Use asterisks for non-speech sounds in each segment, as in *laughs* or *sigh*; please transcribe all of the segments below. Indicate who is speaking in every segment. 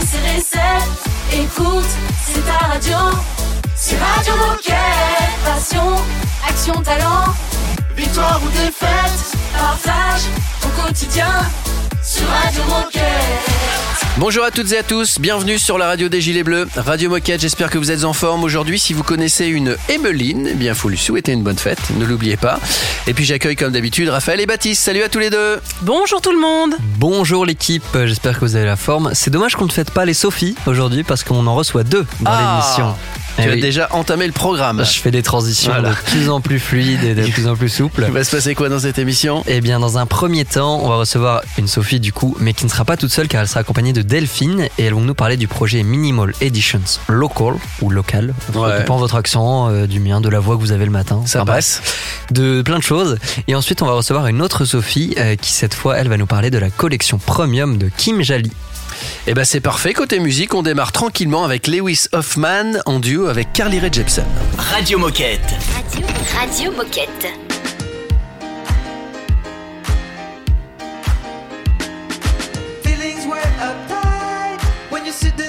Speaker 1: c'est recette. Écoute, c'est ta radio. C'est Radio Moquette. Passion, action, talent. Victoire ou défaite, partage ton quotidien sur Radio Moquette.
Speaker 2: Bonjour à toutes et à tous, bienvenue sur la radio des Gilets Bleus, Radio Moquette, j'espère que vous êtes en forme aujourd'hui. Si vous connaissez une Emeline, eh bien faut lui souhaiter une bonne fête, ne l'oubliez pas. Et puis j'accueille comme d'habitude Raphaël et Baptiste, salut à tous les deux
Speaker 3: Bonjour tout le monde
Speaker 4: Bonjour l'équipe, j'espère que vous avez la forme. C'est dommage qu'on ne fête pas les Sophie aujourd'hui parce qu'on en reçoit deux dans
Speaker 2: Ah,
Speaker 4: l'émission.
Speaker 2: Tu
Speaker 4: Eh
Speaker 2: as
Speaker 4: oui.
Speaker 2: déjà entamé le programme.
Speaker 4: Je fais des transitions
Speaker 2: Voilà.
Speaker 4: de plus en plus fluides et de *laughs* plus en plus souples.
Speaker 2: Il va se passer quoi dans cette émission?
Speaker 4: Eh bien, dans un premier temps, on va recevoir une Sophie du coup, mais qui ne sera pas toute seule car elle sera accompagnée de Delphine et elles vont nous parler du projet Minimal Editions Local ou local.
Speaker 2: Ouais.
Speaker 4: Dépend de votre accent, euh, du mien, de la voix que vous avez le matin.
Speaker 2: Ça
Speaker 4: Enfin,
Speaker 2: passe.
Speaker 4: bref, De plein de choses. Et ensuite, on va recevoir une autre Sophie euh, qui cette fois, elle va nous parler de la collection premium de Kim Jali.
Speaker 2: Eh ben c'est parfait, côté musique, on démarre tranquillement avec Lewis Hoffman en duo avec Carly Rae Jepsen.
Speaker 5: Radio Moquette.
Speaker 6: Radio, Radio Moquette.
Speaker 7: Feelings were uptight when you suddenly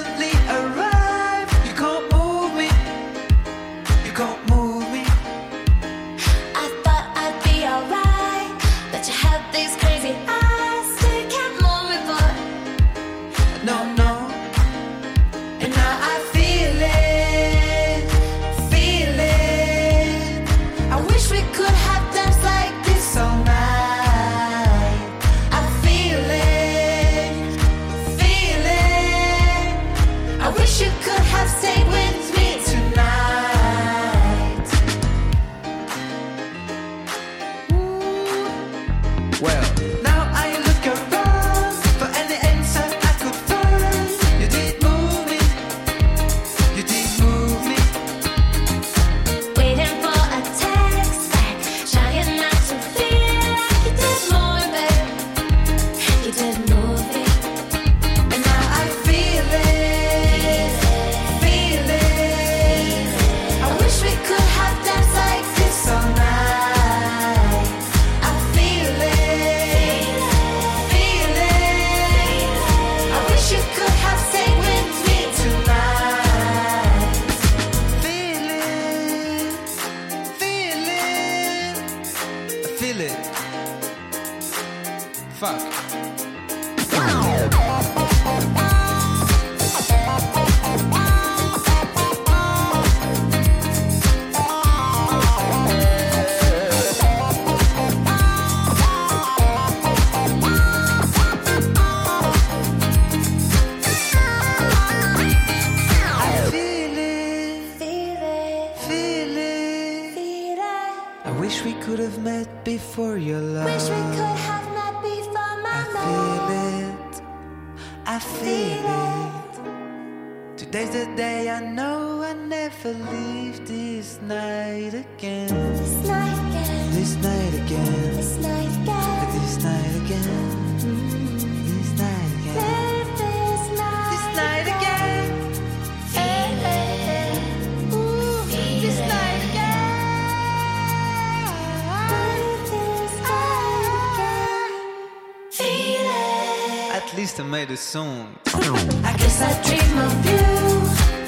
Speaker 7: made a song.
Speaker 6: I guess I dream of you,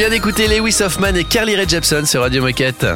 Speaker 2: vient d'écouter Lewis Hoffman et Carly Rae Jepsen sur Radio Moquette.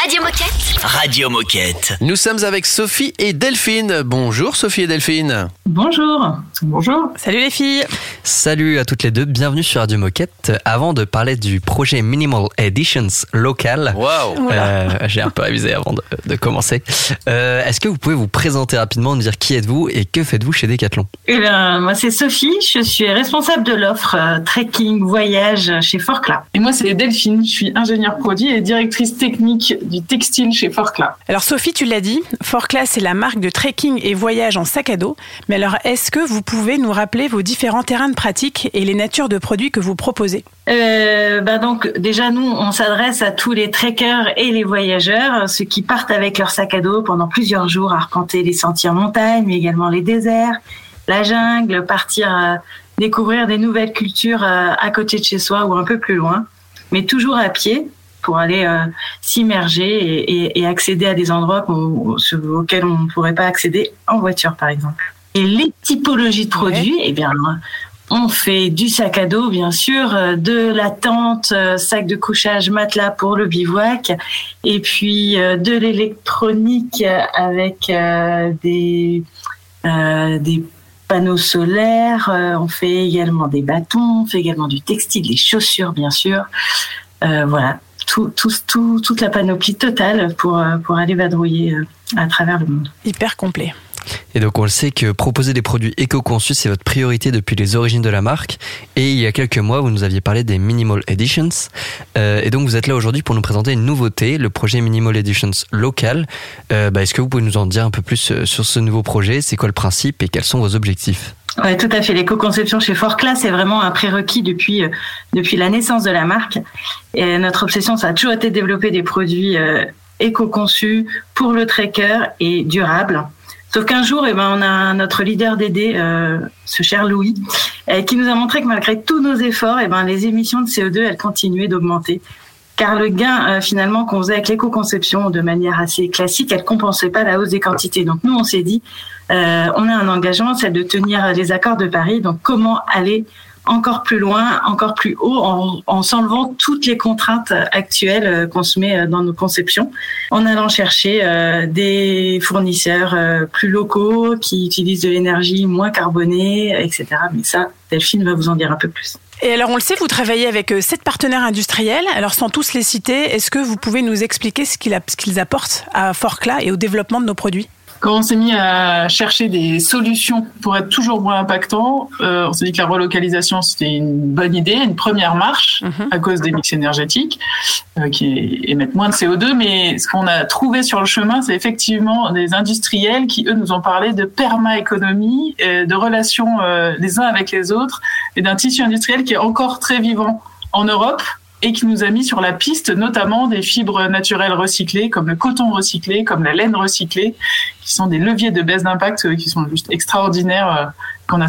Speaker 8: Radio Moquette.
Speaker 5: Radio Moquette.
Speaker 2: Nous sommes avec Sophie et Delphine. Bonjour Sophie et Delphine.
Speaker 9: Bonjour. Bonjour.
Speaker 10: Salut les filles
Speaker 4: Salut à toutes les deux, bienvenue sur Radio Moquette. Avant de parler du projet Minimal Editions local,
Speaker 2: Waouh.
Speaker 4: euh, *laughs* j'ai un peu révisé avant de, de commencer. Euh, Est-ce que vous pouvez vous présenter rapidement, nous dire qui êtes-vous et que faites-vous chez Decathlon?
Speaker 9: Eh bien, moi, c'est Sophie. Je suis responsable de l'offre euh, trekking voyage chez Forclaz.
Speaker 10: Et moi c'est Delphine, je suis ingénieure produit et directrice technique du textile chez Forclaz.
Speaker 11: Alors Sophie, tu l'as dit, Forclaz c'est la marque de trekking et voyage en sac à dos. Mais alors est-ce que vous pouvez nous rappeler vos différents terrains de pratique et les natures de produits que vous proposez
Speaker 9: Euh, bah donc, déjà, nous, on s'adresse à tous les trekkers et les voyageurs, ceux qui partent avec leur sac à dos pendant plusieurs jours à arpenter les sentiers en montagne, mais également les déserts, la jungle, partir euh, découvrir des nouvelles cultures euh, à côté de chez soi ou un peu plus loin, mais toujours à pied pour aller euh, s'immerger et, et- et accéder à des endroits auxquels on ne pourrait pas accéder en voiture, par exemple. Et les typologies de produits, eh bien, on fait du sac à dos, bien sûr, euh, de la tente, euh, sac de couchage, matelas pour le bivouac, et puis euh, de l'électronique avec des, panneaux solaires. On fait également des bâtons, on fait également du textile, des chaussures, bien sûr. Voilà, tout, tout, tout- toute la panoplie totale pour, pour aller vadrouiller à travers le monde.
Speaker 11: Hyper complet.
Speaker 4: Et donc on le sait que proposer des produits éco-conçus, c'est votre priorité depuis les origines de la marque. Et il y a quelques mois, vous nous aviez parlé des Minimal Editions. Euh, et donc vous êtes là aujourd'hui pour nous présenter une nouveauté, le projet Minimal Editions local. Euh, bah, Est-ce que vous pouvez nous en dire un peu plus euh, sur ce nouveau projet? C'est quoi le principe et quels sont vos objectifs?
Speaker 9: Ouais, tout à fait. L'éco-conception chez Forclaz, c'est vraiment un prérequis depuis depuis la naissance de la marque. Et notre obsession, ça a toujours été de développer des produits éco-conçus pour le trekker et durables. Sauf qu'un jour, eh ben, on a notre leader d'aider, euh, ce cher Louis, euh, qui nous a montré que malgré tous nos efforts, eh ben, les émissions de CO2, elles continuaient d'augmenter. Car le gain euh, finalement qu'on faisait avec l'éco-conception de manière assez classique, elle compensait pas la hausse des quantités. Donc nous, on s'est dit, euh, on a un engagement, c'est de tenir les accords de Paris. Donc comment aller encore plus loin, encore plus haut, en, en s'enlevant toutes les contraintes actuelles euh, qu'on se met euh, dans nos conceptions, en allant chercher euh, des fournisseurs plus locaux qui utilisent de l'énergie moins carbonée, etc. Mais ça, Delphine va vous en dire un peu plus.
Speaker 11: Et alors on le sait, vous travaillez avec sept partenaires industriels. Alors sans tous les citer, est-ce que vous pouvez nous expliquer ce qu'ils apportent à Forclaz et au développement de nos produits?
Speaker 10: Quand on s'est mis à chercher des solutions pour être toujours moins impactant, euh, on s'est dit que la relocalisation c'était une bonne idée, une première marche
Speaker 11: Mhm.
Speaker 10: à cause des mix énergétiques euh, qui émettent moins de CO2. Mais ce qu'on a trouvé sur le chemin, c'est effectivement des industriels qui eux nous ont parlé de perma-économie, euh, de relations euh, les uns avec les autres et d'un tissu industriel qui est encore très vivant en Europe et qui nous a mis sur la piste notamment des fibres naturelles recyclées comme le coton recyclé, comme la laine recyclée, qui sont des leviers de baisse d'impact euh, qui sont juste extraordinaires euh, qu'on a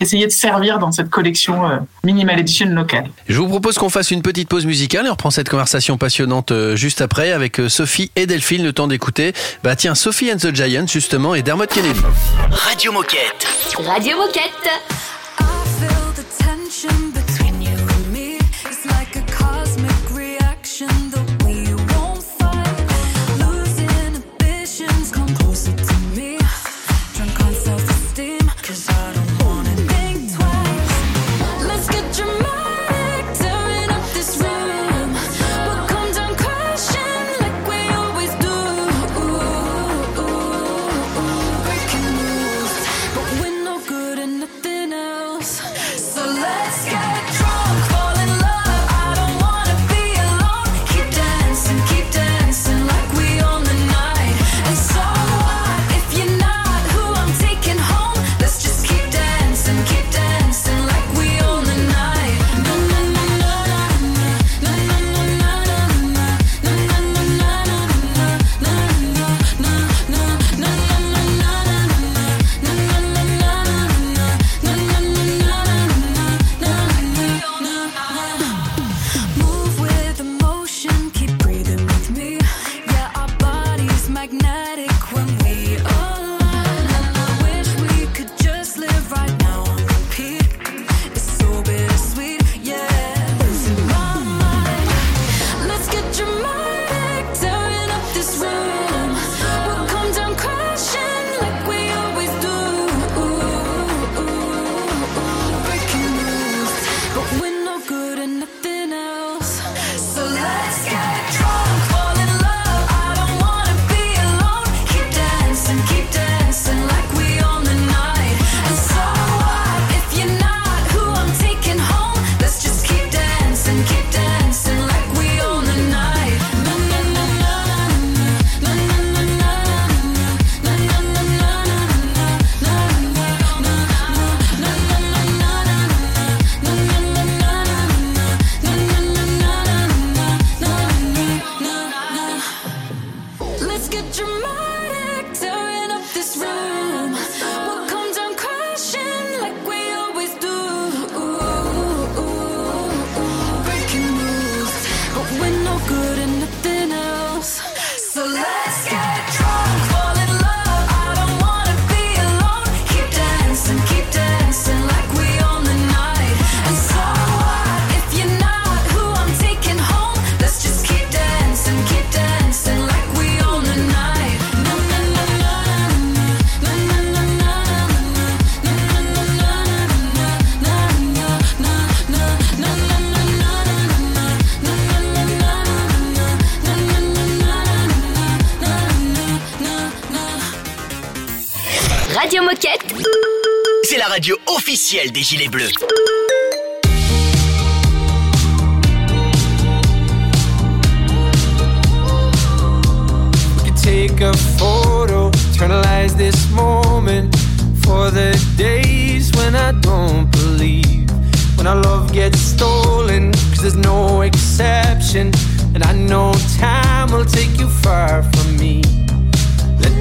Speaker 10: essayé de servir dans cette collection euh, Minimal Edition locale.
Speaker 2: Je vous propose qu'on fasse une petite pause musicale et on reprend cette conversation passionnante juste après avec Sophie et Delphine. Le temps d'écouter, bah tiens, Sophie and the Giants justement et Dermot Kennedy.
Speaker 5: Radio Moquette.
Speaker 8: Radio Moquette.
Speaker 3: I feel the tension
Speaker 5: radio officielle des Gilets Bleus.
Speaker 8: Take a photo, eternalize this moment for the days when I don't believe. When our love gets stolen, cause there's no exception. And I know time will take you far from me.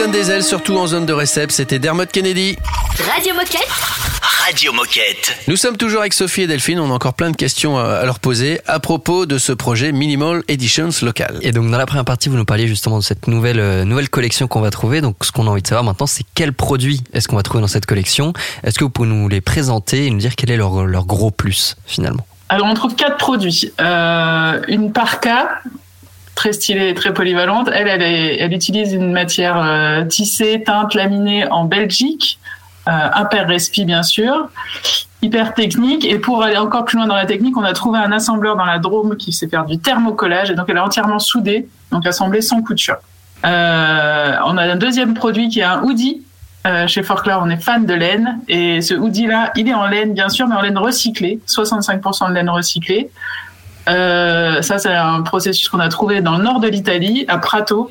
Speaker 2: donne des ailes, surtout en zone de récep. C'était Dermot Kennedy.
Speaker 5: Radio Moquette. Radio Moquette.
Speaker 2: Nous sommes toujours avec Sophie et Delphine. On a encore plein de questions à à leur poser à propos de ce projet Minimal Editions local.
Speaker 4: Et donc dans la première partie, vous nous parliez justement de cette nouvelle euh, nouvelle collection qu'on va trouver. Donc ce qu'on a envie de savoir maintenant, c'est quels produits est-ce qu'on va trouver dans cette collection? Est-ce que vous pouvez nous les présenter et nous dire quel est leur, leur gros plus finalement?
Speaker 10: Alors, on trouve quatre produits. Euh, une parka, très stylée, très polyvalente. Elle, elle, utilise une matière euh, tissée, teinte, laminée en Belgique. Euh, Respi, bien sûr. Hyper technique. Et pour aller encore plus loin dans la technique, on a trouvé un assembleur dans la Drôme qui sait faire du thermocollage. Et donc, elle est entièrement soudée, donc assemblée sans couture. Euh, on a un deuxième produit qui est un hoodie. Euh, chez Forclaz, on est fan de laine. Et ce hoodie-là, il est en laine, bien sûr, mais en laine recyclée. 65% de laine recyclée. Euh, ça, c'est un processus qu'on a trouvé dans le nord de l'Italie, à Prato,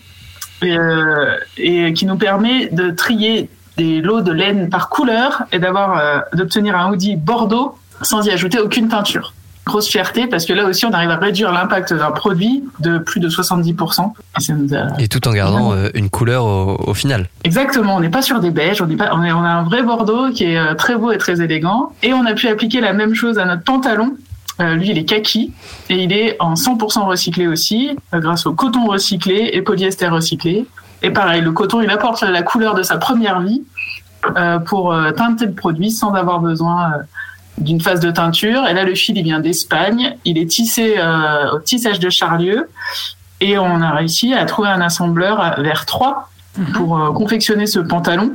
Speaker 10: et, euh, et qui nous permet de trier des lots de laine par couleur et d'avoir euh, d'obtenir un hoodie bordeaux sans y ajouter aucune peinture. grosse fierté parce que là aussi, on arrive à réduire l'impact d'un produit de plus de 70%. Et ça nous a-
Speaker 4: Et tout en gardant une couleur au, au final.
Speaker 10: Exactement, on n'est pas sur des beiges, on, est pas, on, est, on a un vrai bordeaux qui est très beau et très élégant. Et on a pu appliquer la même chose à notre pantalon. Euh, lui, il est kaki et il est en 100% recyclé aussi, euh, grâce au coton recyclé et polyester recyclé. Et pareil, le coton, il apporte la couleur de sa première vie euh, pour teinter le produit sans avoir besoin d'une phase de teinture. Et là, le fil, il vient d'Espagne. Il est tissé au tissage de Charlieu. Et on a réussi à trouver un assembleur vers 3 pour euh, confectionner ce pantalon.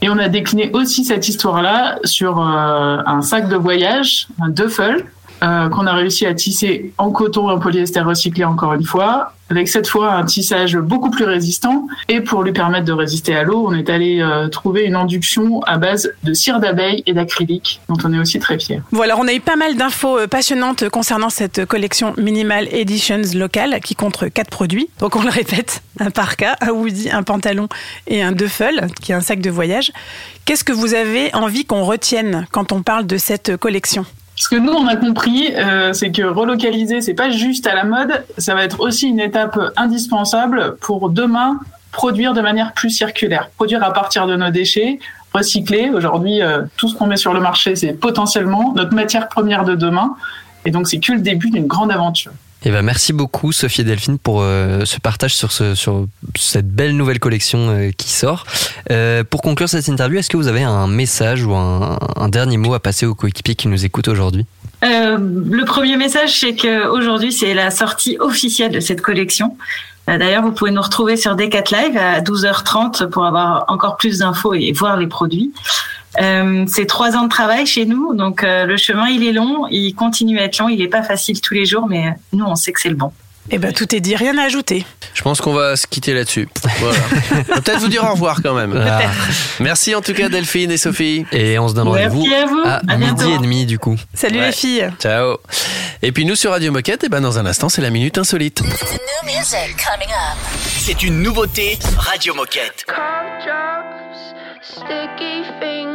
Speaker 10: Et on a décliné aussi cette histoire-là sur un sac de voyage, un duffel, euh, qu'on a réussi à tisser en coton et en polyester recyclé encore une fois, avec cette fois un tissage beaucoup plus résistant. Et pour lui permettre de résister à l'eau, on est allé euh, trouver une induction à base de cire d'abeille et d'acrylique, dont on est aussi très fiers.
Speaker 11: Voilà, on a eu pas mal d'infos euh, passionnantes concernant cette collection Minimal Editions locale qui compte quatre produits. Donc on le répète, un parka, un hoodie, un pantalon et un duffel, qui est un sac de voyage. Qu'est-ce que vous avez envie qu'on retienne quand on parle de cette collection?
Speaker 10: Ce que nous on a compris, euh, c'est que relocaliser, c'est pas juste à la mode, ça va être aussi une étape indispensable pour demain produire de manière plus circulaire, produire à partir de nos déchets, recycler. Aujourd'hui, euh, tout ce qu'on met sur le marché, c'est potentiellement notre matière première de demain, et donc c'est que le début d'une grande aventure.
Speaker 4: Et ben merci beaucoup Sophie et Delphine pour euh, ce partage sur, ce, sur cette belle nouvelle collection euh, qui sort. Euh, pour conclure cette interview, est-ce que vous avez un message ou un, un dernier mot à passer aux coéquipiers qui nous écoutent aujourd'hui?
Speaker 9: Le premier message, c'est qu'aujourd'hui, c'est la sortie officielle de cette collection. D'ailleurs, vous pouvez nous retrouver sur Decat Live à 12h30 pour avoir encore plus d'infos et voir les produits. Euh, c'est trois ans de travail chez nous, donc euh, le chemin il est long, il continue à être long, il n'est pas facile tous les jours, mais nous on sait que c'est le bon.
Speaker 11: Eh ben tout est dit, rien à ajouter.
Speaker 2: Je pense qu'on va se quitter là-dessus. Voilà. On *laughs* va Peut-être vous dire au revoir quand même.
Speaker 4: Ah.
Speaker 2: Merci en tout cas Delphine et Sophie.
Speaker 4: Et on se donne rendez-vous
Speaker 9: à vous,
Speaker 4: à, midi et demi du coup.
Speaker 11: Salut
Speaker 2: Ouais.
Speaker 11: les filles.
Speaker 2: Ciao. Et puis nous sur Radio Moquette, et ben dans un instant c'est la minute insolite.
Speaker 5: C'est une nouveauté Radio Moquette.
Speaker 12: Sticky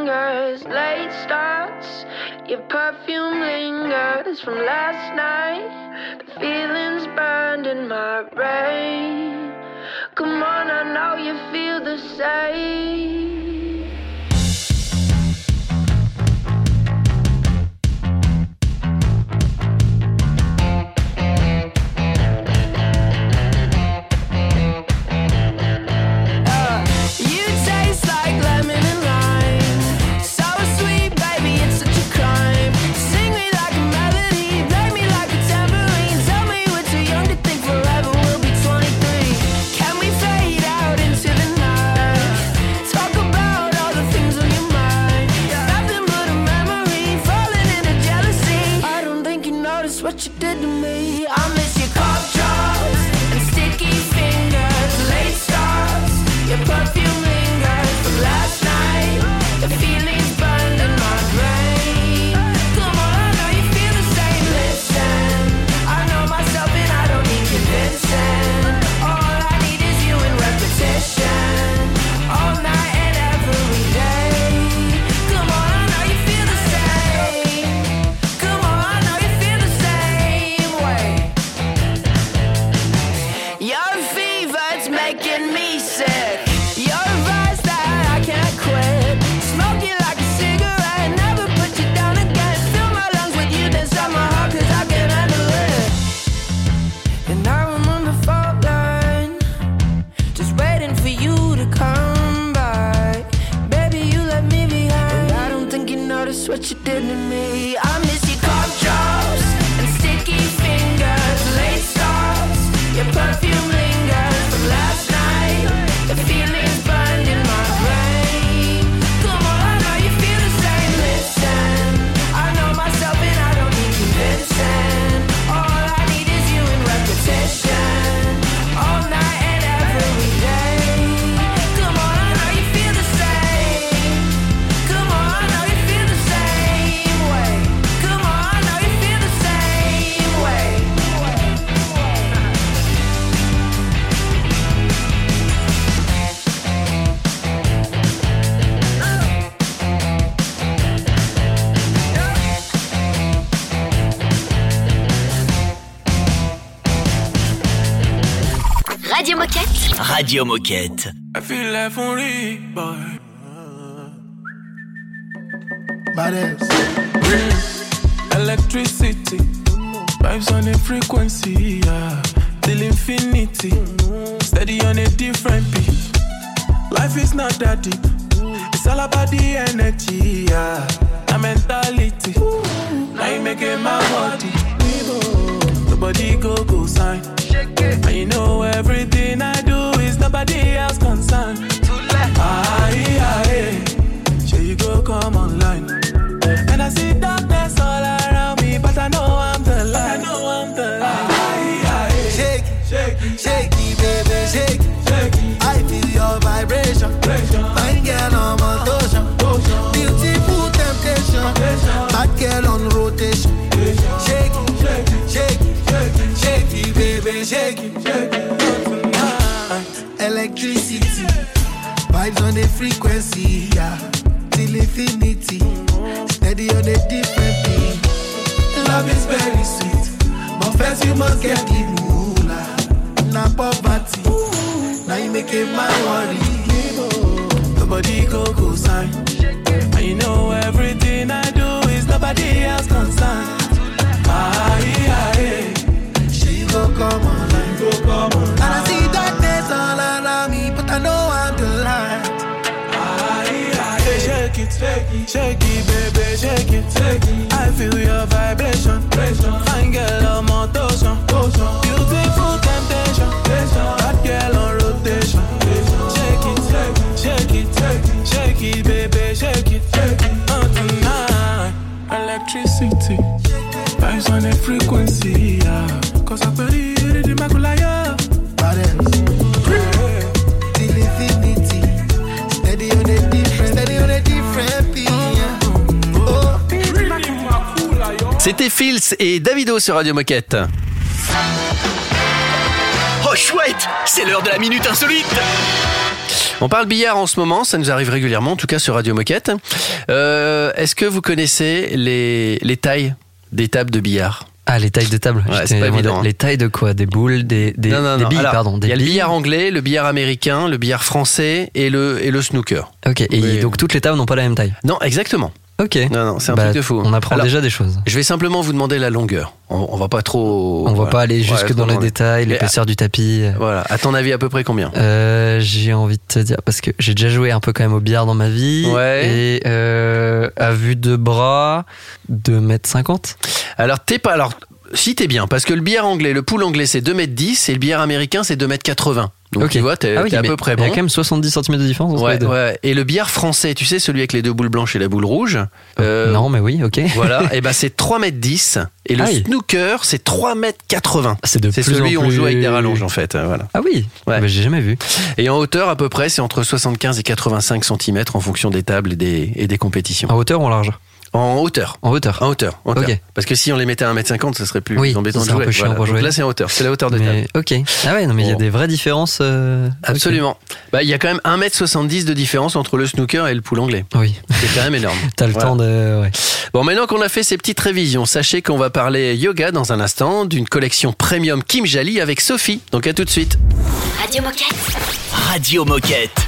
Speaker 12: fingers, late starts. Your perfume lingers from last night. The feelings burned in my brain. Come on, I know you feel the same. for you to come by. Baby, you left me behind. and I don't think you noticed what you did to me. I'm
Speaker 13: Radio Moquette.
Speaker 14: I feel like only boy. Electricity, vibes on a frequency, yeah. Till infinity, steady on a different beat. Life is not that deep, it's all about the energy, yeah. The mentality, now you make it my body. The body go go sign. And you know everything I do is nobody else concerned. Aye, aye, sure you go come online. And I see darkness all around me, but I know I'm the light. I know I'm the light.
Speaker 15: Shake it, shake shake baby, shake. I feel your vibration. Fine girl on motion. Beautiful temptation. Bad girl on rotation. First get the moolah. Na poverty, now you make my worry.
Speaker 14: Vibes on a frequency, yeah. Cause I'm very the Makulaya.
Speaker 15: Till infinity, steady on a different, steady on a different beat. yeah. Oh,
Speaker 2: C'était Fils et Davido sur Radio Moquette.
Speaker 5: Oh chouette, c'est l'heure de la minute insolite.
Speaker 2: On parle billard en ce moment, ça nous arrive régulièrement, en tout cas sur Radio Moquette. Euh, Est-ce que vous connaissez les, les tailles? Des tables de billard
Speaker 4: Ah, les tailles de table.
Speaker 2: Ouais, c'est pas évident, hein.
Speaker 4: Les tailles de quoi? Des boules, des, des,
Speaker 2: Non, non,
Speaker 4: des
Speaker 2: non.
Speaker 4: billes,
Speaker 2: Alors,
Speaker 4: pardon. Des
Speaker 2: Il y a le billard anglais, le billard américain, le billard français et le, et le snooker.
Speaker 4: Ok, et
Speaker 2: Oui.
Speaker 4: donc toutes les tables n'ont pas la même taille.
Speaker 2: Non, exactement.
Speaker 4: Ok.
Speaker 2: Non, non, c'est un
Speaker 4: Bah,
Speaker 2: truc de fou.
Speaker 4: On apprend
Speaker 2: Alors,
Speaker 4: déjà des choses.
Speaker 2: Je vais simplement vous demander la longueur. On, on va pas trop.
Speaker 4: On va pas aller jusque
Speaker 2: Ouais,
Speaker 4: dans les détails, l'épaisseur du tapis.
Speaker 2: Voilà. À ton avis, à peu près combien?
Speaker 4: Euh, j'ai envie de te dire parce que j'ai déjà joué un peu quand même au billard dans ma vie
Speaker 2: Ouais.
Speaker 4: et euh, à vue de bras 2m50
Speaker 2: Alors, t'es pas. Alors, si t'es bien, parce que le billard anglais, le pool anglais, c'est 2m10 et le billard américain, c'est 2m80. Donc, tu vois, t'es
Speaker 4: Ah oui,
Speaker 2: à peu près
Speaker 4: il y a
Speaker 2: bon.
Speaker 4: quand même 70 cm de différence entre
Speaker 2: Ouais,
Speaker 4: les deux
Speaker 2: ouais. Et le billard français, tu sais, celui avec les deux boules blanches et la boule rouge. euh,
Speaker 4: non mais oui ok
Speaker 2: Voilà, *laughs* et ben c'est 3m10 et le
Speaker 4: Aïe.
Speaker 2: snooker c'est 3m80.
Speaker 4: c'est de
Speaker 2: C'est
Speaker 4: plus
Speaker 2: celui où on joue avec des rallonges en fait, euh, voilà.
Speaker 4: ah oui
Speaker 2: Ouais.
Speaker 4: Bah, j'ai jamais vu
Speaker 2: Et en hauteur à peu près c'est entre 75 et 85 cm en fonction des tables et des, et des compétitions.
Speaker 4: en hauteur ou en large?
Speaker 2: En hauteur.
Speaker 4: en hauteur
Speaker 2: En hauteur, en hauteur.
Speaker 4: Ok.
Speaker 2: Parce que si on les mettait à 1m50, ça serait plus
Speaker 4: Oui,
Speaker 2: embêtant
Speaker 4: ça
Speaker 2: de
Speaker 4: un
Speaker 2: jouer.
Speaker 4: peu chiant
Speaker 2: Voilà.
Speaker 4: pour
Speaker 2: Donc
Speaker 4: jouer.
Speaker 2: là c'est en hauteur, c'est la hauteur de table.
Speaker 4: mais ok ah ouais non mais il y a des vraies différences euh.
Speaker 2: Absolument. Bah, il y a quand même 1m70 de différence entre le snooker et le pool anglais.
Speaker 4: oui
Speaker 2: C'est quand même énorme. *laughs*
Speaker 4: t'as le
Speaker 2: Voilà.
Speaker 4: temps de ouais.
Speaker 2: Bon, maintenant qu'on a fait ces petites révisions, sachez qu'on va parler yoga dans un instant d'une collection premium Kim Jali avec Sophie. Donc à tout de suite.
Speaker 13: Radio Moquette.
Speaker 5: Radio Moquette.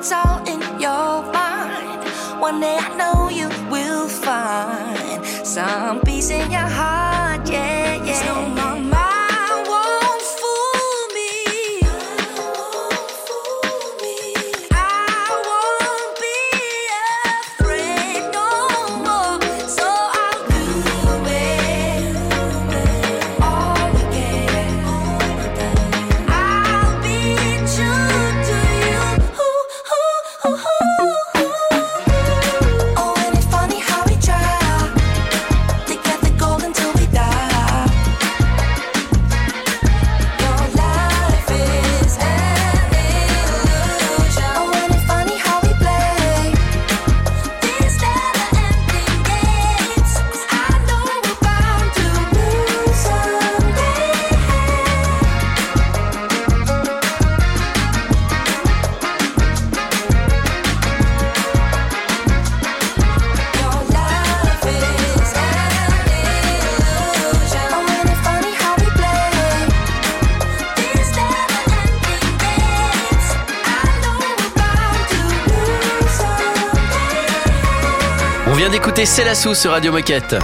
Speaker 7: It's all in your mind. One day I know you will find some peace in your heart.
Speaker 2: La sauce sur Radio Moquette.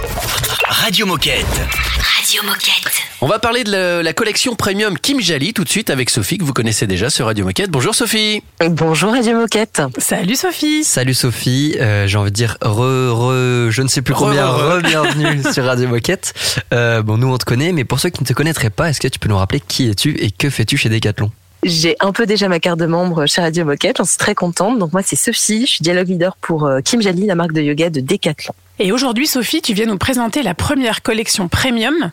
Speaker 5: Radio Moquette.
Speaker 13: Radio Moquette.
Speaker 2: On va parler de la, la collection premium Kim Jali tout de suite avec Sophie que vous connaissez déjà sur Radio Moquette. Bonjour Sophie.
Speaker 16: Bonjour Radio Moquette.
Speaker 11: Salut Sophie.
Speaker 4: Salut Sophie, euh, j'ai envie de dire re, re, je ne sais plus combien,
Speaker 2: re, re.
Speaker 4: re, bienvenue *laughs* sur Radio Moquette. Euh, bon, nous on te connaît, mais pour ceux qui ne te connaîtraient pas, est-ce que tu peux nous rappeler qui es-tu et que fais-tu chez Decathlon?
Speaker 16: J'ai un peu déjà ma carte de membre chez Radio Moquette, j'en suis très contente. Donc moi c'est Sophie, je suis dialogue leader pour euh, Kim Jali, la marque de yoga de Decathlon.
Speaker 11: Et aujourd'hui, Sophie, tu viens nous présenter la première collection premium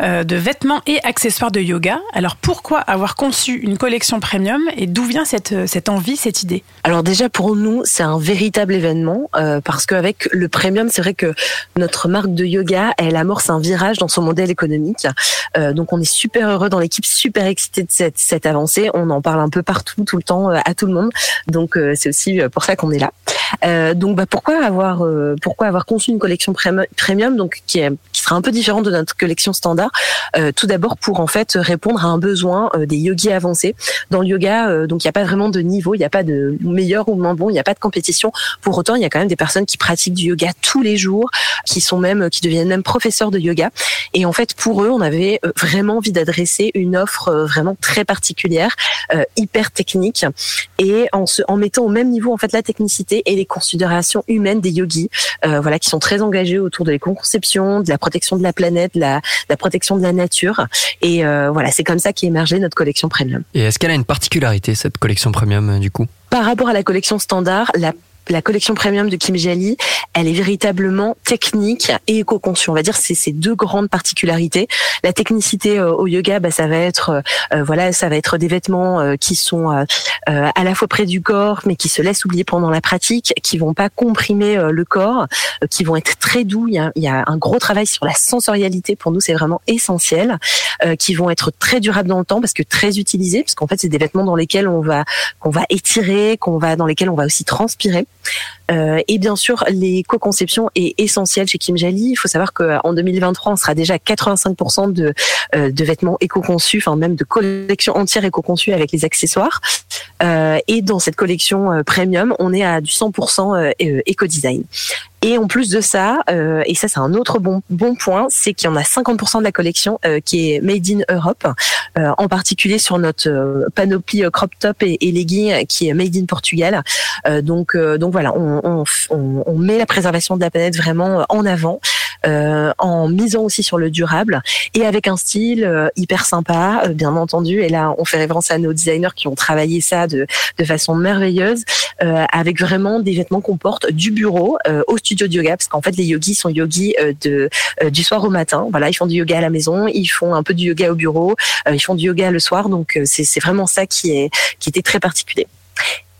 Speaker 11: euh, de vêtements et accessoires de yoga. Alors pourquoi avoir conçu une collection premium et d'où vient cette, euh, cette envie, cette idée?
Speaker 16: Alors déjà pour nous c'est un véritable événement euh, parce qu'avec le premium c'est vrai que notre marque de yoga elle amorce un virage dans son modèle économique. Euh, donc on est super heureux dans l'équipe, super excité de cette, cette avancée. On en parle un peu partout, tout le temps, euh, à tout le monde. Donc c'est aussi pour ça qu'on est là. Euh, donc bah, pourquoi avoir euh, pourquoi avoir conçu une collection premium donc qui est qui sera un peu différente de notre collection standard? Euh, tout d'abord pour en fait répondre à un besoin euh, des yogis avancés. Dans le yoga, euh, donc il n'y a pas vraiment de niveau, il n'y a pas de meilleur ou moins bon, il n'y a pas de compétition. Pour autant, il y a quand même des personnes qui pratiquent du yoga tous les jours, qui sont même qui deviennent même professeurs de yoga. Et en fait, pour eux, on avait euh, vraiment envie d'adresser une offre vraiment très particulière, hyper technique, et en, se, en mettant au même niveau en fait la technicité et les considérations humaines des yogis, euh, voilà, qui sont très engagés autour de l'éco-conception, de la protection de la planète, de la, de la protection de la nature. Et euh, voilà, c'est comme ça qu'est émergée notre collection premium.
Speaker 4: Et est-ce qu'elle a une particularité, cette collection premium, euh, du coup?
Speaker 16: Par rapport à la collection standard, la la collection premium de Kim Jali, elle est véritablement technique et éco-conçue. On va dire c'est ces deux grandes particularités. La technicité euh, au yoga, bah, ça va être euh, voilà, ça va être des vêtements euh, qui sont euh, euh, à la fois près du corps, mais qui se laissent oublier pendant la pratique, qui vont pas comprimer euh, le corps, euh, qui vont être très doux. Il y, a, il y a un gros travail sur la sensorialité. Pour nous, c'est vraiment essentiel. Euh, qui vont être très durables dans le temps parce que très utilisés, parce qu'en fait, c'est des vêtements dans lesquels on va qu'on va étirer, qu'on va dans lesquels on va aussi transpirer. Euh, et bien sûr, l'éco-conception est essentielle chez Kim Jali. Il faut savoir qu'en 2023, on sera déjà à 85% de, euh, de vêtements éco-conçus, enfin même de collections entières éco-conçues avec les accessoires. Euh, et dans cette collection euh, premium, on est à du 100% euh, éco-design. Et en plus de ça, et ça c'est un autre bon point, c'est qu'il y en a 50% de la collection qui est made in Europe, en particulier sur notre panoplie crop top et, et legging euh, qui est made in Portugal. Donc donc voilà, on met la préservation de la planète vraiment en avant. Euh, en misant aussi sur le durable et avec un style euh, hyper sympa, euh, bien entendu. Et là, on fait référence à nos designers qui ont travaillé ça de, de façon merveilleuse, euh, avec vraiment des vêtements qu'on porte du bureau euh, au studio de yoga, parce qu'en fait, les yogis sont yogis euh, de du soir au matin. Voilà, ils font du yoga à la maison, ils font un peu du yoga au bureau, ils font du yoga le soir. Donc, c'est c'est vraiment ça qui est qui était très particulier.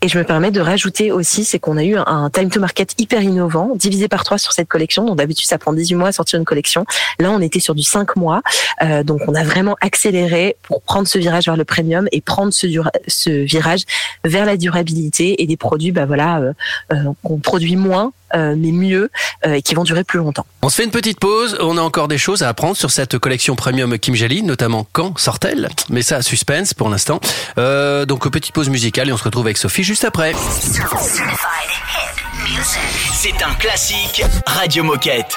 Speaker 16: Et je me permets de rajouter aussi, c'est qu'on a eu un time to market hyper innovant, divisé par trois sur cette collection. Donc d'habitude, ça prend 18 mois à sortir une collection. Là, on était sur du 5 mois. Euh, donc on a vraiment accéléré pour prendre ce virage vers le premium et prendre ce, ce virage vers la durabilité et des produits, bah voilà, euh, euh, qu'on produit moins, euh, mais mieux euh, et qui vont durer plus longtemps.
Speaker 2: On se fait une petite pause. On a encore des choses à apprendre sur cette collection premium Kim Jali, notamment quand sort-elle. Mais ça, suspense pour l'instant. Euh, donc petite pause musicale et on se retrouve avec Sophie juste après.
Speaker 5: C'est un classique Radio Moquette.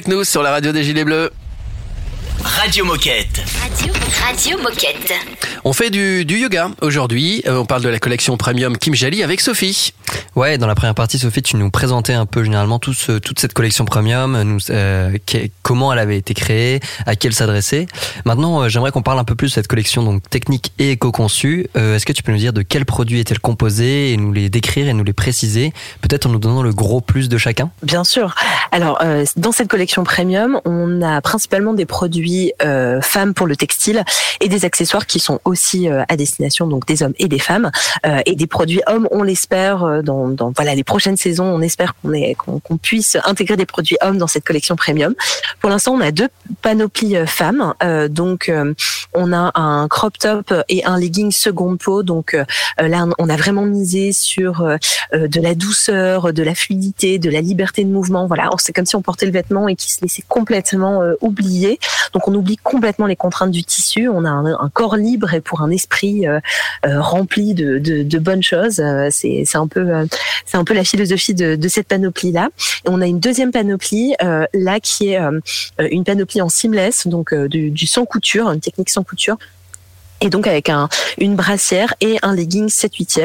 Speaker 2: Avec nous sur la radio des Gilets Bleus.
Speaker 5: Radio Moquette.
Speaker 13: Radio, Radio Moquette.
Speaker 2: On fait du, du yoga aujourd'hui. Euh, on parle de la collection premium Kim Jali avec Sophie.
Speaker 4: Ouais, dans la première partie, Sophie, tu nous présentais un peu généralement toute cette collection premium, euh, qu'est- comment elle avait été créée, à qui elle s'adressait. Maintenant, euh, j'aimerais qu'on parle un peu plus de cette collection donc technique et éco-conçue. Euh, Est-ce que tu peux nous dire de quels produits est-elle composée et nous les décrire et nous les préciser, peut-être en nous donnant le gros plus de chacun?
Speaker 16: Bien sûr. Alors, euh, dans cette collection premium, on a principalement des produits euh, femmes pour le textile et des accessoires qui sont aussi euh, à destination donc des hommes et des femmes euh, et des produits hommes. On l'espère euh, dans, voilà les prochaines saisons. On espère qu'on qu'on puisse intégrer des produits hommes dans cette collection premium. Pour l'instant, on a deux panoplies euh, femmes. Euh, donc, euh, on a un crop top et un legging seconde peau. Donc euh, là, on a vraiment misé sur euh, de la douceur, de la fluidité, de la liberté de mouvement. Voilà, c'est comme si on portait le vêtement et qu'il se laissait complètement oublier. Donc on oublie complètement les contraintes du tissu. On a un, corps libre et pour un esprit rempli de, de, de bonnes choses. C'est un peu c'est un peu la philosophie de, cette panoplie là. On a une deuxième panoplie euh, là qui est euh, une panoplie en seamless, donc euh, du, du sans couture, une technique sans couture et donc avec un, une brassière et un legging 7 8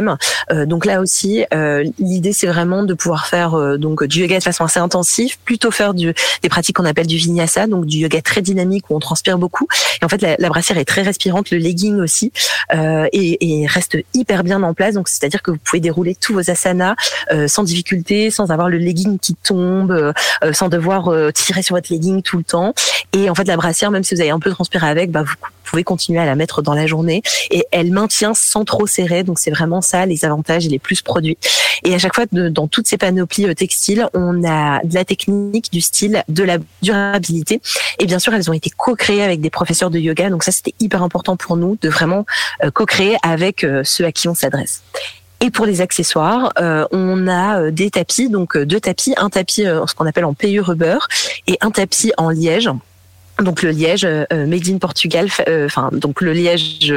Speaker 16: euh, donc là aussi euh, l'idée c'est vraiment de pouvoir faire euh, donc du yoga de façon assez intensive plutôt faire du, des pratiques qu'on appelle du vinyasa donc du yoga très dynamique où on transpire beaucoup. Et en fait la, la brassière est très respirante le legging aussi euh, et, et reste hyper bien en place. Donc c'est à dire que vous pouvez dérouler tous vos asanas euh, sans difficulté sans avoir le legging qui tombe euh, sans devoir tirer sur votre legging tout le temps. Et en fait la brassière même si vous avez un peu transpiré avec bah, vous pouvez continuer à la mettre dans la journée et elle maintient sans trop serrer. Donc c'est vraiment ça les avantages et les plus produits. Et à chaque fois dans toutes ces panoplies euh, textiles, on a de la technique, du style, de la durabilité. Et bien sûr, elles ont été co-créées avec des professeurs de yoga. Donc ça c'était hyper important pour nous de vraiment euh, co-créer avec euh, ceux à qui on s'adresse. Et pour les accessoires, on a des tapis, donc deux tapis, un tapis ce qu'on appelle en PU rubber et un tapis en liège. Donc le liège euh, euh, made in Portugal, euh, enfin donc le liège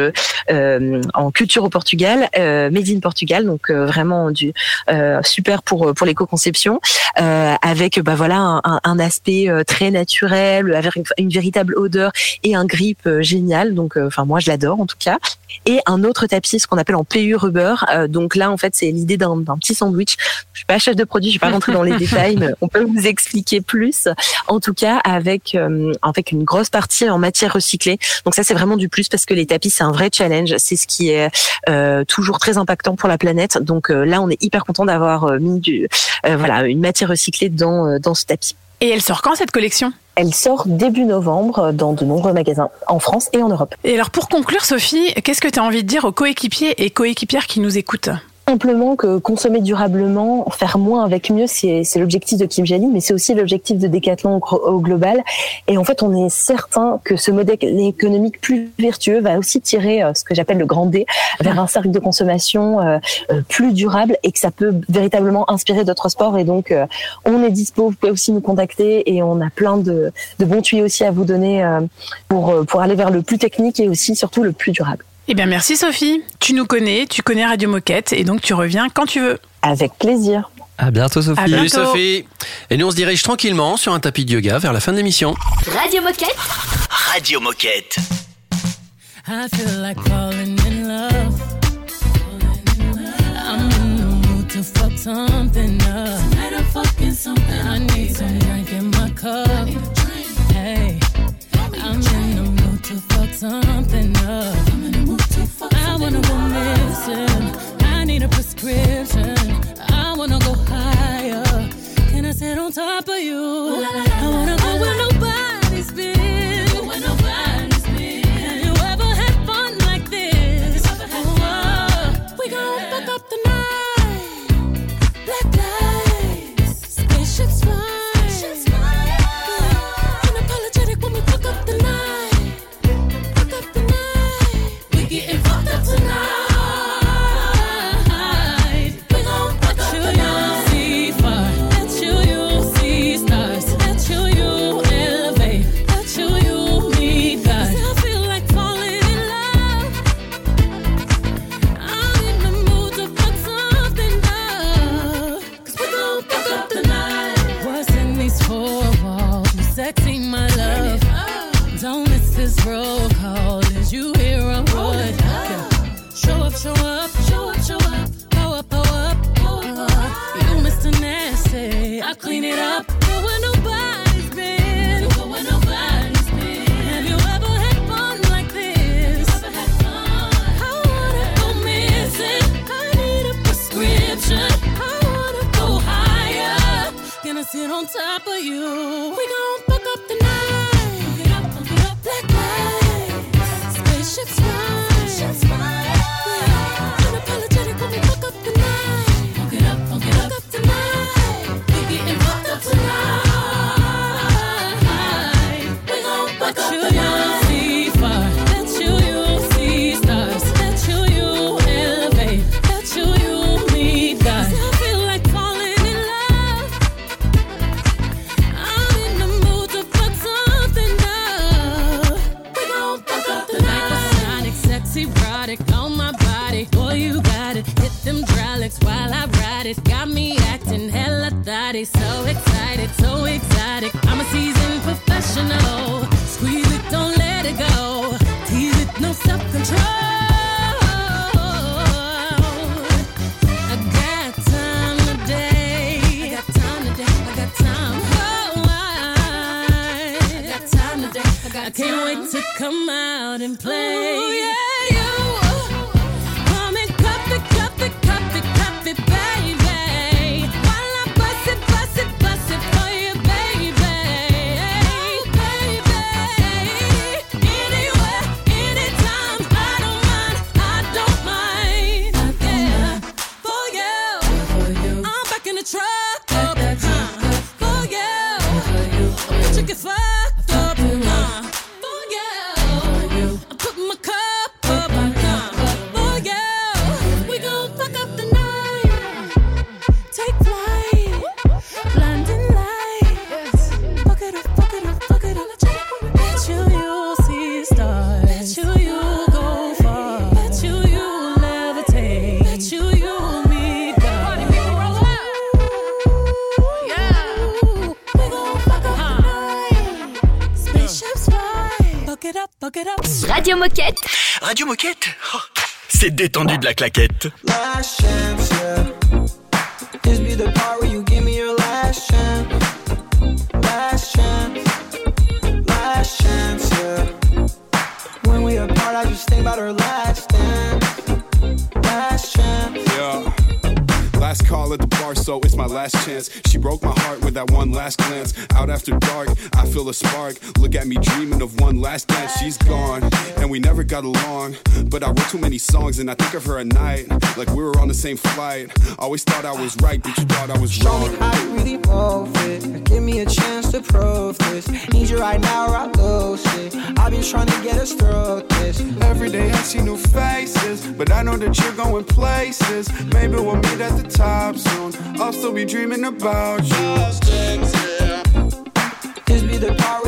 Speaker 16: euh, en culture au Portugal, euh, made in Portugal, donc euh, vraiment du euh, super pour pour l'éco-conception, euh, avec bah voilà un, un- un aspect euh, très naturel, avec une, une véritable odeur et un grip euh, génial. Donc euh, enfin moi je l'adore en tout cas. Et un autre tapis, ce qu'on appelle en PU rubber. Euh, donc là en fait c'est l'idée d'un petit sandwich. Je suis pas chef de produit, je vais pas rentrer dans les *laughs* détails, mais on peut vous expliquer plus. En tout cas avec euh, avec une grosse partie en matière recyclée. Donc ça c'est vraiment du plus parce que les tapis c'est un vrai challenge. C'est ce qui est euh, toujours très impactant pour la planète. Donc euh, là on est hyper content d'avoir euh, mis du euh, voilà une matière recyclée dans euh, dans ce tapis.
Speaker 11: Et elle sort quand cette collection?
Speaker 16: Elle sort début novembre dans de nombreux magasins en France et en Europe.
Speaker 11: Et alors pour conclure, Sophie, qu'est-ce que tu as envie de dire aux coéquipiers et coéquipières qui nous écoutent?
Speaker 16: Simplement que consommer durablement, faire moins avec mieux, c'est l'objectif de Kim Jali, mais c'est aussi l'objectif de Decathlon au, global. Et en fait, on est certain que ce modèle économique plus vertueux va aussi tirer euh, ce que j'appelle le grand D vers un cercle de consommation euh, euh, plus durable et que ça peut véritablement inspirer d'autres sports. Et donc, on est dispo, vous pouvez aussi nous contacter et on a plein de, de bons tuyaux aussi à vous donner pour, pour aller vers le plus technique et aussi surtout le plus durable.
Speaker 11: Eh bien merci Sophie. Tu nous connais, tu connais Radio Moquette et donc tu reviens quand tu veux.
Speaker 16: Avec plaisir.
Speaker 4: À bientôt Sophie.
Speaker 11: À
Speaker 2: Salut
Speaker 11: bientôt.
Speaker 2: Sophie. Et nous on se dirige tranquillement sur un tapis de yoga vers la fin de l'émission.
Speaker 13: Radio Moquette.
Speaker 5: Radio Moquette.
Speaker 3: I feel like falling in love. I'm in the mood to fuck something up. Tonight I'm fucking something. I need some drink in my cup. Hey, I'm in the mood to fuck something up. I wanna go missing. Oh,
Speaker 5: C'est détendu de la claquette.
Speaker 17: So it's my last chance. She broke my heart with that one last glance. Out after dark, I feel a spark. Look at me dreaming of one last dance. She's gone, and we never got along. But I wrote too many songs, and I think of her at night. Like we were on the same flight. Always thought I was right, but you thought I was
Speaker 8: Show
Speaker 17: wrong.
Speaker 8: me how you really move it. Give me a chance to prove this. Need you right now or I lose it. I've been trying to get us through this.
Speaker 17: Every day I see new faces, but I know that you're going places. Maybe we'll meet at the top soon. I'll still be dreaming about you.
Speaker 8: This be the part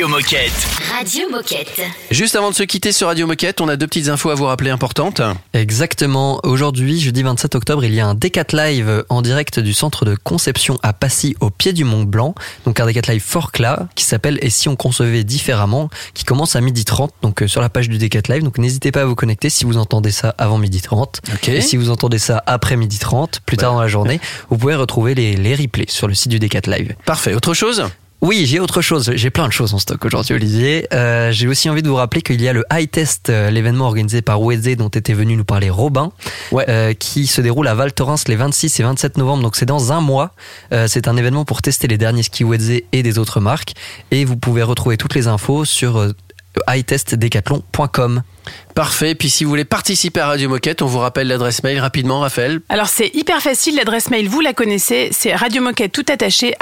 Speaker 5: Radio Moquette.
Speaker 13: Radio Moquette.
Speaker 2: Juste avant de se quitter sur Radio Moquette, on a deux petites infos à vous rappeler importantes.
Speaker 4: Exactement. Aujourd'hui, jeudi 27 octobre, il y a un Decat Live en direct du centre de conception à Passy, au pied du Mont Blanc. Donc un Decat Live fort clat qui s'appelle Et si on concevait différemment, qui commence à 12h30, donc euh, sur la page du Decat Live. Donc n'hésitez pas à vous connecter si vous entendez ça avant 12h30.
Speaker 2: Ok.
Speaker 4: Et si vous entendez ça après 12h30, plus tard dans la journée, vous pouvez retrouver les, les replays sur le site du Decat Live.
Speaker 2: Parfait. Autre chose?
Speaker 4: Oui, j'ai autre chose. J'ai plein de choses en stock aujourd'hui, Olivier. Euh, j'ai aussi envie de vous rappeler qu'il y a le High Test, euh, l'événement organisé par Wedze dont était venu nous parler Robin, euh, qui se déroule à Val Thorens les 26 et 27 novembre. Donc c'est dans un mois. Euh, c'est un événement pour tester les derniers skis Wedze et des autres marques. Et vous pouvez retrouver toutes les infos sur euh, hightestdecathlon.com.
Speaker 2: Parfait. Puis si vous voulez participer à Radio Moquette, on vous rappelle l'adresse mail rapidement, Raphaël.
Speaker 11: Alors c'est hyper facile, l'adresse mail vous la connaissez, c'est radiomoquette tout attaché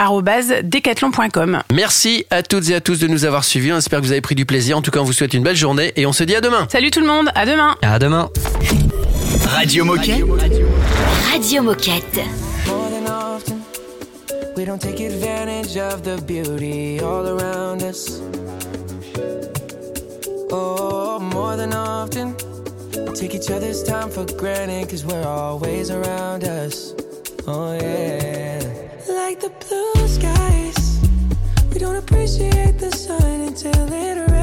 Speaker 11: decathlon.com.
Speaker 2: Merci à toutes et à tous de nous avoir suivis. On espère que vous avez pris du plaisir. En tout cas, on vous souhaite une belle journée et on se dit à demain.
Speaker 11: Salut tout le monde, à demain.
Speaker 4: À demain.
Speaker 5: Radio Moquette.
Speaker 13: Radio Moquette.
Speaker 12: More than often, we don't take advantage of the beauty all around us. Than often, we take each other's time for granted because we're always around us. Oh, yeah. Like the blue skies, we don't appreciate the sun until it rains.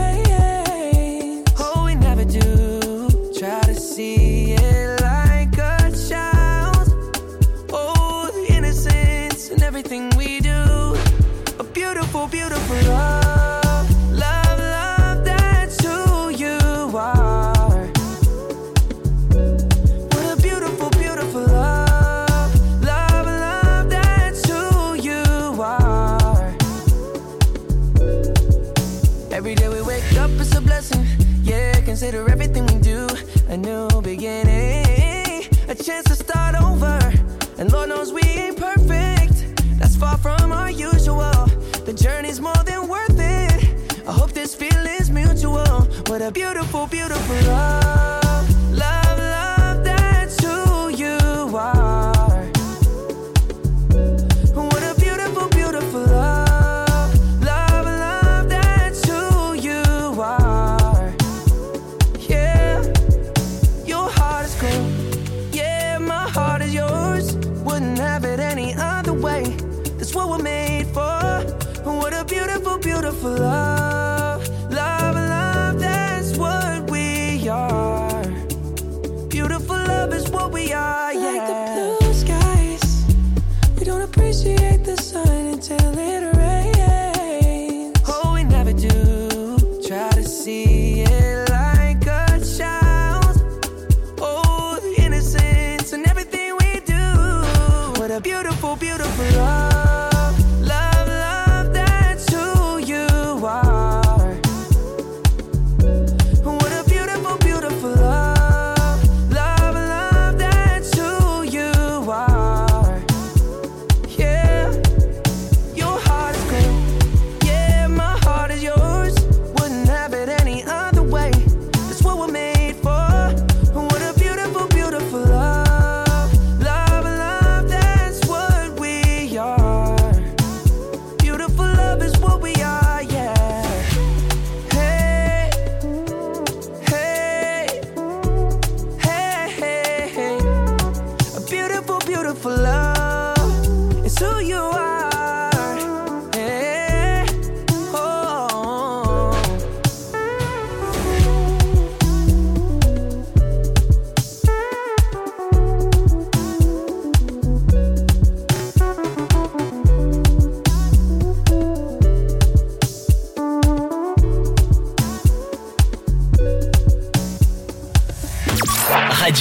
Speaker 12: what a beautiful, beautiful love. beautiful, beautiful life.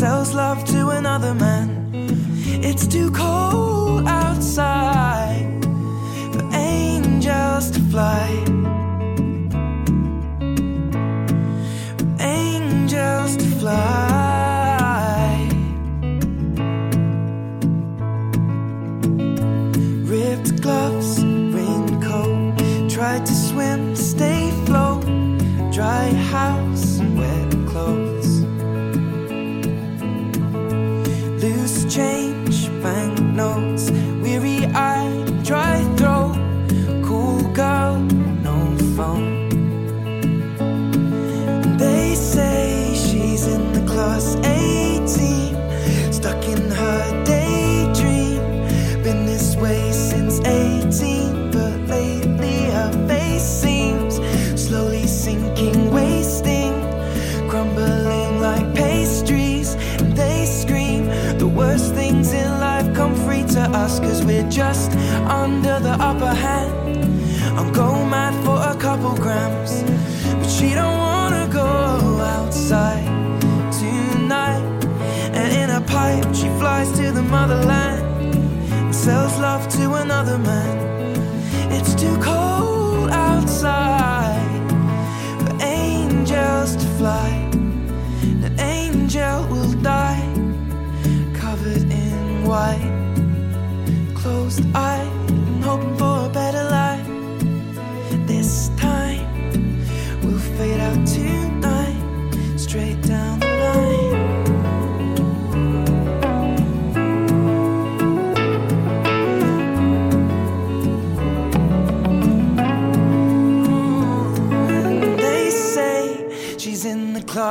Speaker 12: sells love to another man. It's too cold outside for angels to fly. For angels to fly. we're just under the upper hand. I'm go mad for a couple grams, but she don't wanna go outside tonight. And in a pipe, she flies to the motherland and sells love to another man.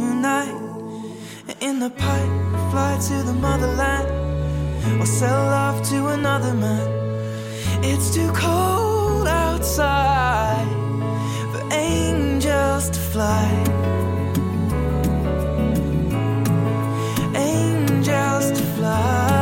Speaker 12: tonight. In the pipe, fly to the motherland. Or sell love to another man. It's too cold outside for angels to fly. Angels to. Fly,